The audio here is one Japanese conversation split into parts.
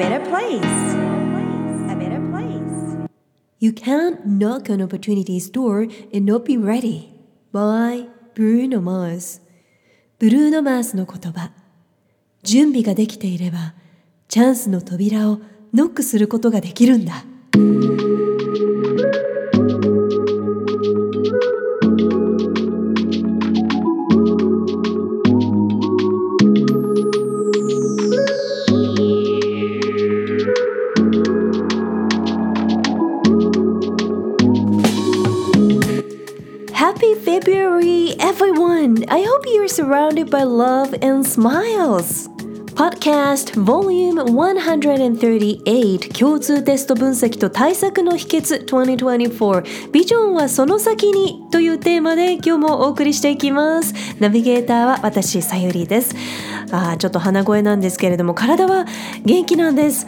better place. A better place. You can't knock an opportunity's door and not be ready. by Bruno Mars ブルーノ・マースの言葉準備ができていればチャンスの扉をノックすることができるんだ surrounded by love and smiles! Podcast Volume 138共通テスト分析と対策の秘訣2024ビジョンはその先にというテーマで今日もお送りしていきます。ナビゲーターは私さゆりです。あちょっと鼻声なんですけれども体は元気なんです。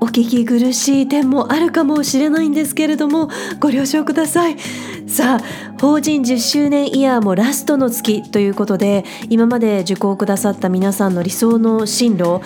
お聞き苦しい点もあるかもしれないんですけれどもご了承ください。さあ法人10周年イヤーもラストの月ということで今まで受講くださった皆さんの理想の進路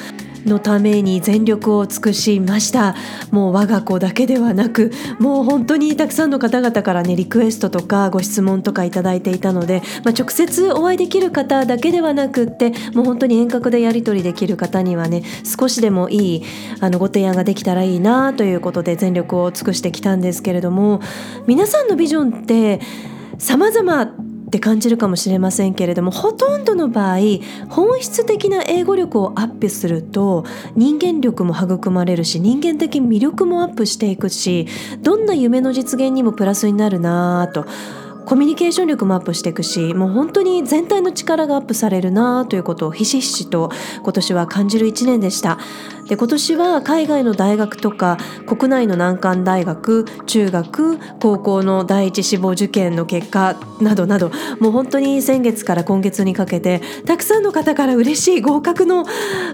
のために全力を尽くしました。もう我が子だけではなくもう本当にたくさんの方々からねリクエストとかご質問とかいただいていたので、まあ、直接お会いできる方だけではなくってもう本当に遠隔でやり取りできる方にはね少しでもいいあのご提案ができたらいいなということで全力を尽くしてきたんですけれども皆さんのビジョンって様々って感じるかもしれませんけれどもほとんどの場合本質的な英語力をアップすると人間力も育まれるし人間的魅力もアップしていくしどんな夢の実現にもプラスになるなぁとコミュニケーション力もアップしていくしもう本当に全体の力がアップされるなということをひしひしと今年は感じる1年でした。で今年は海外の大学とか国内の難関大学中学高校の第一志望受験の結果などなどもう本当に先月から今月にかけてたくさんの方から嬉しい合格の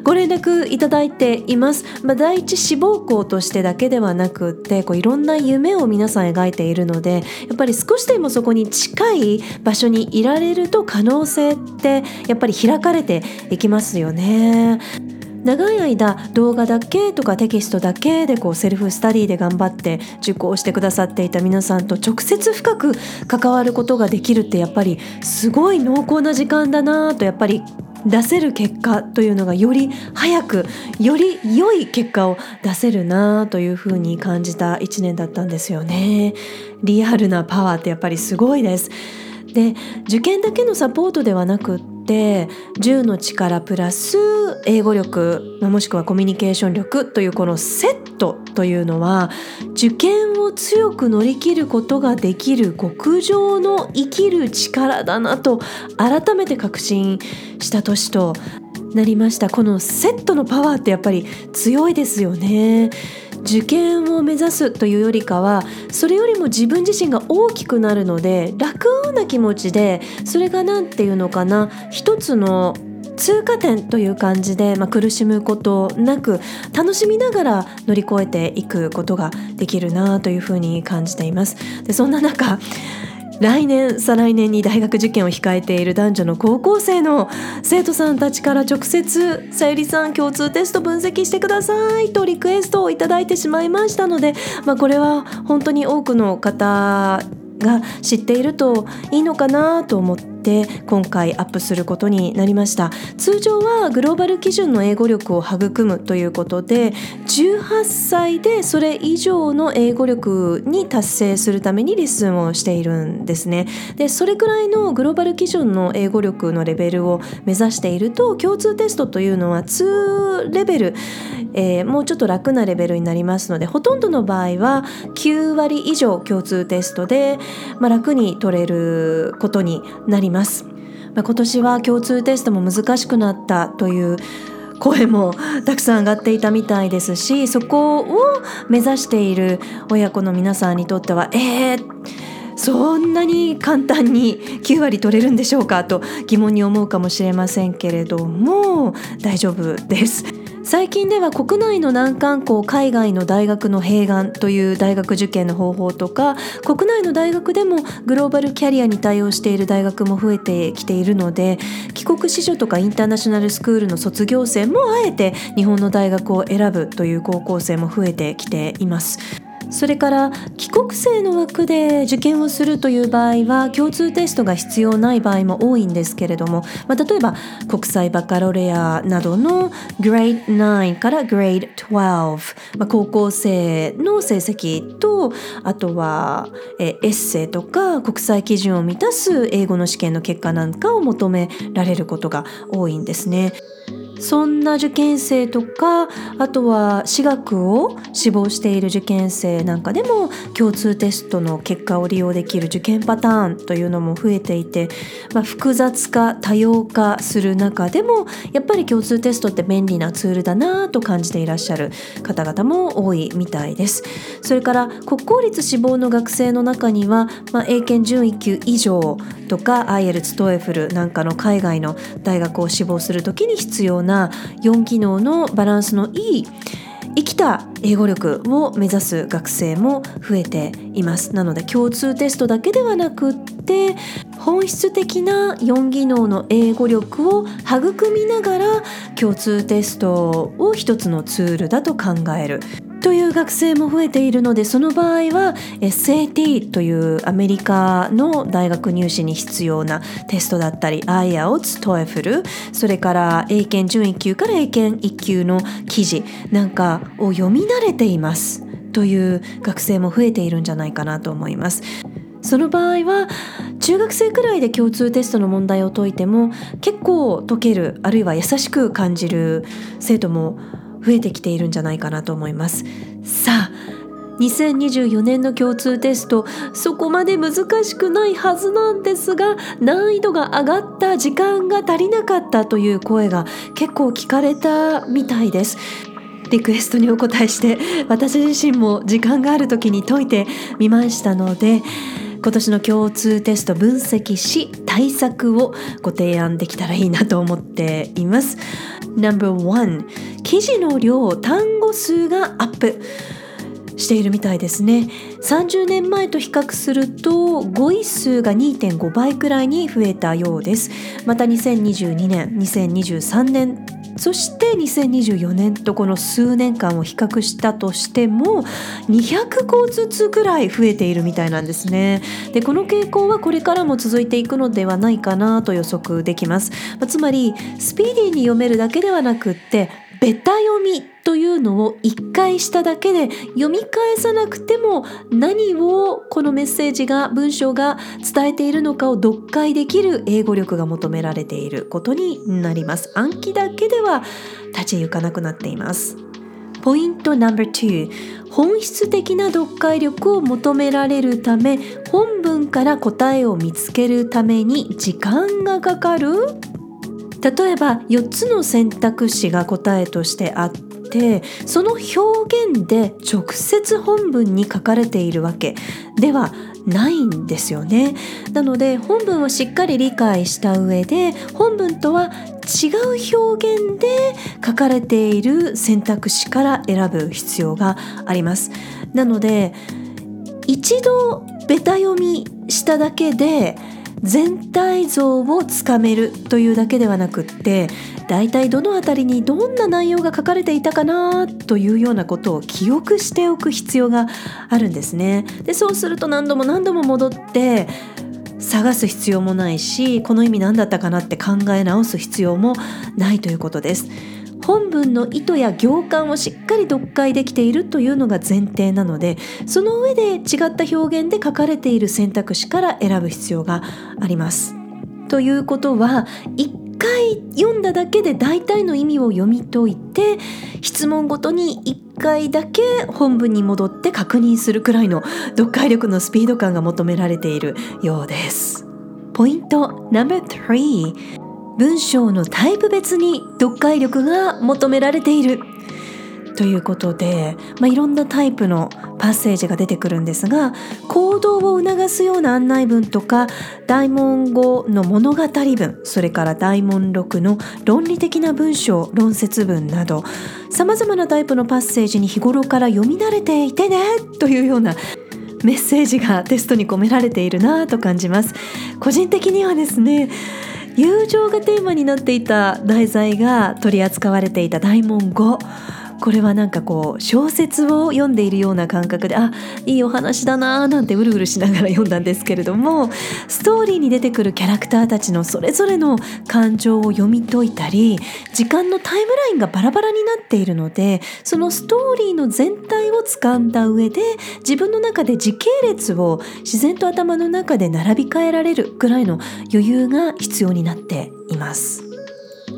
ご連絡いただいています、まあ、第一志望校としてだけではなくってこういろんな夢を皆さん描いているのでやっぱり少しでもそこに近い場所にいられると可能性ってやっぱり開かれていきますよね。長い間動画だけとかテキストだけでこうセルフスタディで頑張って受講してくださっていた皆さんと直接深く関わることができるってやっぱりすごい濃厚な時間だなとやっぱり出せる結果というのがより早くより良い結果を出せるなというふうに感じた1年だったんですよね。リアルなパワーってやっぱりすごいです。で受験だけのサポートではなくって10の力プラス英語力もしくはコミュニケーション力というこのセットというのは受験を強く乗り切ることができる極上の生きる力だなと改めて確信した年となりましたこのセットのパワーってやっぱり強いですよね。受験を目指すというよりかはそれよりも自分自身が大きくなるので楽な気持ちでそれが何て言うのかな一つの通過点という感じで、まあ、苦しむことなく楽しみながら乗り越えていくことができるなというふうに感じています。でそんな中来年再来年に大学受験を控えている男女の高校生の生徒さんたちから直接「さゆりさん共通テスト分析してください」とリクエストを頂いてしまいましたので、まあ、これは本当に多くの方が知っているといいのかなと思ってって今回アップすることになりました通常はグローバル基準の英語力を育むということで18歳でそれ以上の英語力に達成するためにレッスンをしているんですねでそれくらいのグローバル基準の英語力のレベルを目指していると共通テストというのは2レベル、えー、もうちょっと楽なレベルになりますのでほとんどの場合は9割以上共通テストで、まあ、楽に取れることになります。まあ、今年は共通テストも難しくなったという声もたくさん上がっていたみたいですしそこを目指している親子の皆さんにとってはえー、そんなに簡単に 9割取れるんでしょうかと疑問に思うかもしれませんけれども大丈夫です。最近では国内の難関校海外の大学の併願という大学受験の方法とか国内の大学でもグローバルキャリアに対応している大学も増えてきているので帰国子女とかインターナショナルスクールの卒業生もあえて日本の大学を選ぶという高校生も増えてきています。それから帰国生の枠で受験をするという場合は共通テストが必要ない場合も多いんですけれども、まあ、例えば国際バカロレアなどの Grade 9から Grade 12、まあ、高校生の成績とあとはえエッセイとか国際基準を満たす英語の試験の結果なんかを求められることが多いんですね。そんな受験生とかあとは私学を志望している受験生なんかでも共通テストの結果を利用できる受験パターンというのも増えていて、まあ、複雑化多様化する中でもやっぱり共通テストって便利なツールだなと感じていらっしゃる方々も多いみたいです。それから国公立志望の学生の中には、まあ、英検準1級以上とか IELTS トエフルなんかの海外の大学を志望するときに必要なな4機能のバランスのいい生きた英語力を目指す学生も増えています。なので共通テストだけではなくって本質的な4技能の英語力を育みながら共通テストを一つのツールだと考える。という学生も増えているのでその場合は SAT というアメリカの大学入試に必要なテストだったり IELTS、TOEFL それから英検準1級から英検1級の記事なんかを読み慣れていますという学生も増えているんじゃないかなと思います。その場合は中学生くらいで共通テストの問題を解いても結構解けるあるいは優しく感じる生徒も増えてきているんじゃないかなと思いますさあ2024年の共通テストそこまで難しくないはずなんですが難易度が上がった時間が足りなかったという声が結構聞かれたみたいですリクエストにお答えして私自身も時間がある時に解いてみましたので今年の共通テスト分析し対策をご提案できたらいいなと思っています。No.1 記事の量単語数がアップしているみたいですね。30年前と比較すると語彙数が2.5倍くらいに増えたようです。また2022年2023年そして2024年とこの数年間を比較したとしても200個ずつぐらい増えているみたいなんですね。でこの傾向はこれからも続いていくのではないかなと予測できます。つまりスピーディーに読めるだけではなくってベタ読みというのを一回しただけで読み返さなくても何をこのメッセージが文章が伝えているのかを読解できる英語力が求められていることになります。暗記だけでは立ち行かなくなっています。ポイント No.2 本質的な読解力を求められるため本文から答えを見つけるために時間がかかる？例えば4つの選択肢が答えとしてあってその表現で直接本文に書かれているわけではないんですよね。なので本文をしっかり理解した上で本文とは違う表現で書かれている選択肢から選ぶ必要があります。なので一度ベタ読みしただけで全体像をつかめるというだけではなくって大体どの辺りにどんな内容が書かれていたかなというようなことを記憶しておく必要があるんですね。でそうすると何度も何度も戻って探す必要もないしこの意味何だったかなって考え直す必要もないということです。本文の意図や行間をしっかり読解できているというのが前提なのでその上で違った表現で書かれている選択肢から選ぶ必要があります。ということは一回読んだだけで大体の意味を読み解いて質問ごとに1回だけ本文に戻って確認するくらいの読解力のスピード感が求められているようです。ポイント No.3 文章のタイプ別に読解力が求められている。ということで、まあ、いろんなタイプのパッセージが出てくるんですが行動を促すような案内文とか大問語の物語文それから大問録の論理的な文章論説文などさまざまなタイプのパッセージに日頃から読み慣れていてねというようなメッセージがテストに込められているなと感じます。個人的にはですね友情がテーマになっていた題材が取り扱われていた大門5これはなんかこう小説を読んでいるような感覚であいいお話だなーなんてうるうるしながら読んだんですけれどもストーリーに出てくるキャラクターたちのそれぞれの感情を読み解いたり時間のタイムラインがバラバラになっているのでそのストーリーの全体を掴んだ上で自分の中で時系列を自然と頭の中で並び替えられるぐらいの余裕が必要になっています。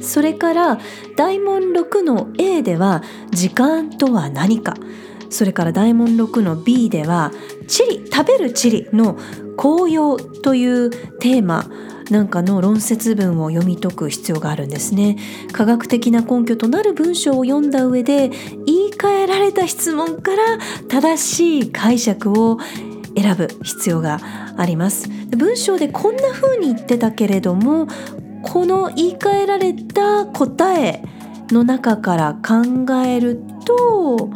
それから大問6の A では時間とは何か。それから大問6の B ではチリ食べるチリの紅葉というテーマなんかの論説文を読み解く必要があるんですね。科学的な根拠となる文章を読んだ上で言い換えられた質問から正しい解釈を選ぶ必要があります。文章でこんな風に言ってたけれどもこの言い換えられた答えの中から考えると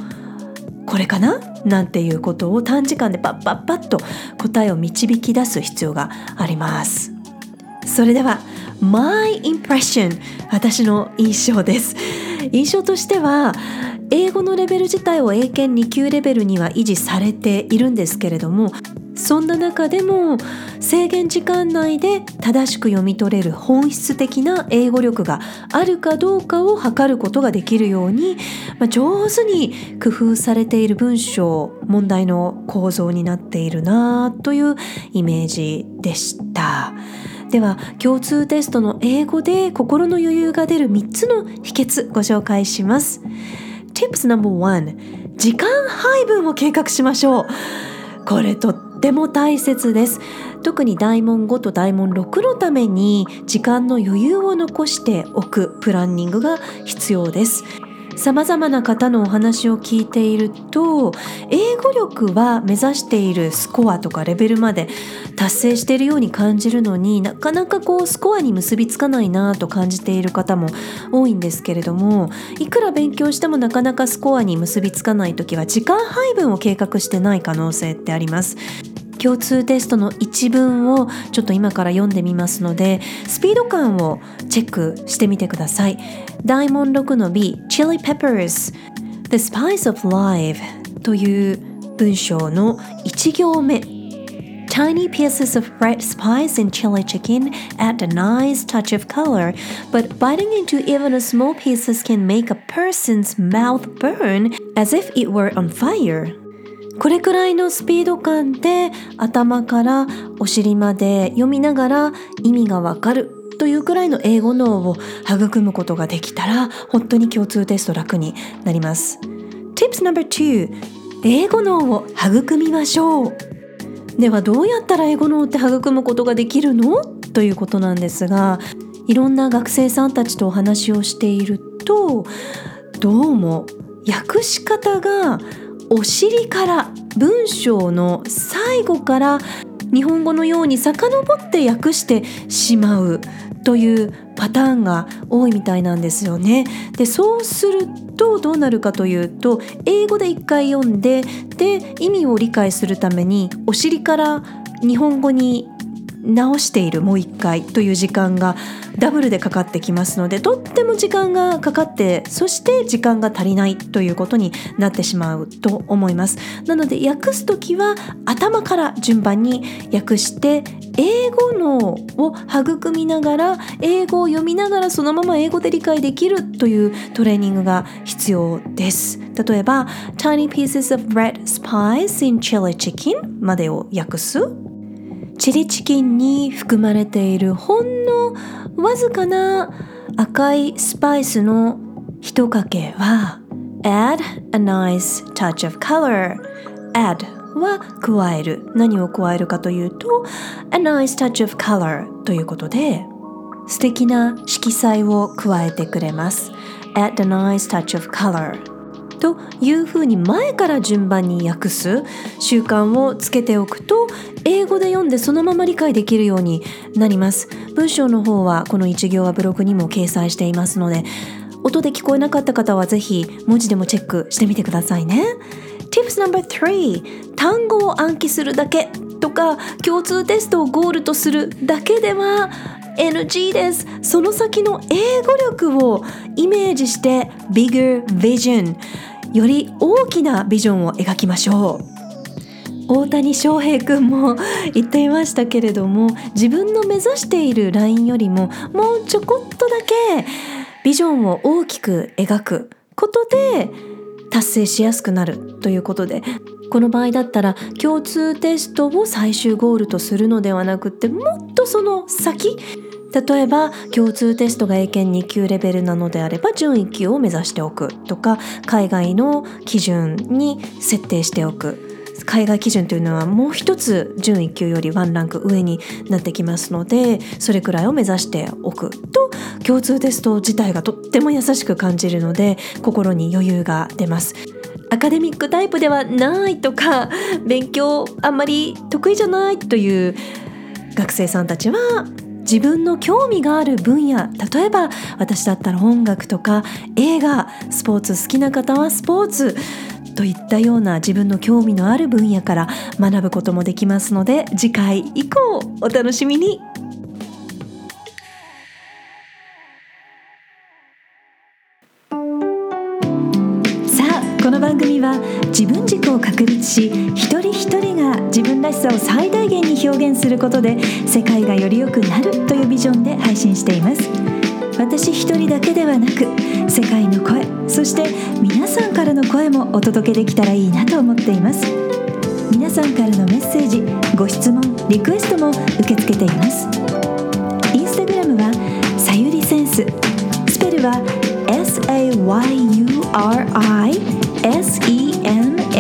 これかな？なんていうことを短時間でパッパッパッと答えを導き出す必要があります。それでは My impression 私の印象です。印象としては英語のレベル自体を英検2級レベルには維持されているんですけれどもそんな中でも制限時間内で正しく読み取れる本質的な英語力があるかどうかを測ることができるように、まあ、上手に工夫されている文章問題の構造になっているなというイメージでした。では共通テストの英語で心の余裕が出る3つの秘訣ご紹介します。Tips No.1 時間配分を計画しましょう。これとっても大切です特に大問5と大問6のために時間の余裕を残しておくプランニングが必要ですさまざまな方のお話を聞いていると英語力は目指しているスコアとかレベルまで達成しているように感じるのになかなかこうスコアに結びつかないなと感じている方も多いんですけれどもいくら勉強してもなかなかスコアに結びつかない時は時間配分を計画してない可能性ってあります。共通テストの一文をちょっと今から読んでみますのでスピード感をチェックしてみてください大問6の B Chili Peppers The Spice of Life という文章の1行目 Tiny pieces of red spice in chili chicken add a nice touch of color, but biting into even a small pieces can make a person's mouth burn as if it were on fire. これくらいのスピード感で頭からお尻まで読みながら意味がわかるというくらいの英語脳を育むことができたら本当に共通テスト楽になります。Tips No.2 英語脳を育みましょう。ではどうやったら英語脳って育むことができるの？ということなんですがいろんな学生さんたちとお話をしているとどうも訳し方がお尻から文章の最後から日本語のように遡って訳してしまうというパターンが多いみたいなんですよね。でそうするとどうなるかというと英語で一回読んでで意味を理解するためにお尻から日本語に直しているもう一回という時間がダブルでかかってきますのでとっても時間がかかってそして時間が足りないということになってしまうと思います。なので訳す時は頭から順番に訳して英語脳を育みながら英語を読みながらそのまま英語で理解できるというトレーニングが必要です。例えば Tiny pieces of red spice in chili chicken までを訳す。チリチキンに含まれているほんのわずかな赤いスパイスの一かけは add a nice touch of color. add は加える。何を加えるかというと a nice touch of color ということで素敵な色彩を加えてくれます。add a nice touch of color. というふうに前から順番に訳す。習慣をつけておくと英語で読んでそのまま理解できるようになります。文章の方はこの一行はブログにも掲載していますので音で聞こえなかった方はぜひ文字でもチェックしてみてくださいね。Tips No.3 単語を暗記するだけとか共通テストをゴールとするだけでは NG です。その先の英語力をイメージして Bigger Vision より大きなビジョンを描きましょう。大谷翔平くんも言っていましたけれども自分の目指しているラインよりももうちょこっとだけビジョンを大きく描くことで達成しやすくなるということでこの場合だったら共通テストを最終ゴールとするのではなくてもっとその先例えば共通テストが英検2級レベルなのであれば準1級を目指しておくとか海外の基準に設定しておく。海外基準というのはもう一つ準1級よりワンランク上になってきますのでそれくらいを目指しておくと共通テスト自体がとっても優しく感じるので心に余裕が出ます。アカデミックタイプではないとか勉強あんまり得意じゃないという学生さんたちは自分の興味がある分野例えば私だったら音楽とか映画スポーツ好きな方はスポーツといったような自分の興味のある分野から学ぶこともできますので次回以降お楽しみに。自分軸を確立し一人一人が自分らしさを最大限に表現することで世界がより良くなるというビジョンで配信しています。私一人だけではなく世界の声そして皆さんからの声もお届けできたらいいなと思っています。皆さんからのメッセージご質問リクエストも受け付けています。インスタグラムはさゆりセンス。スペルは SAYURISE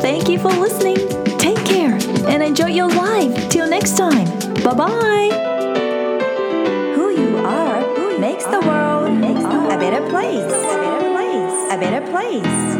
Thank you for listening Take care and enjoy your life Till next time Bye bye Who you are who makes the world a better place. A better place. A better place.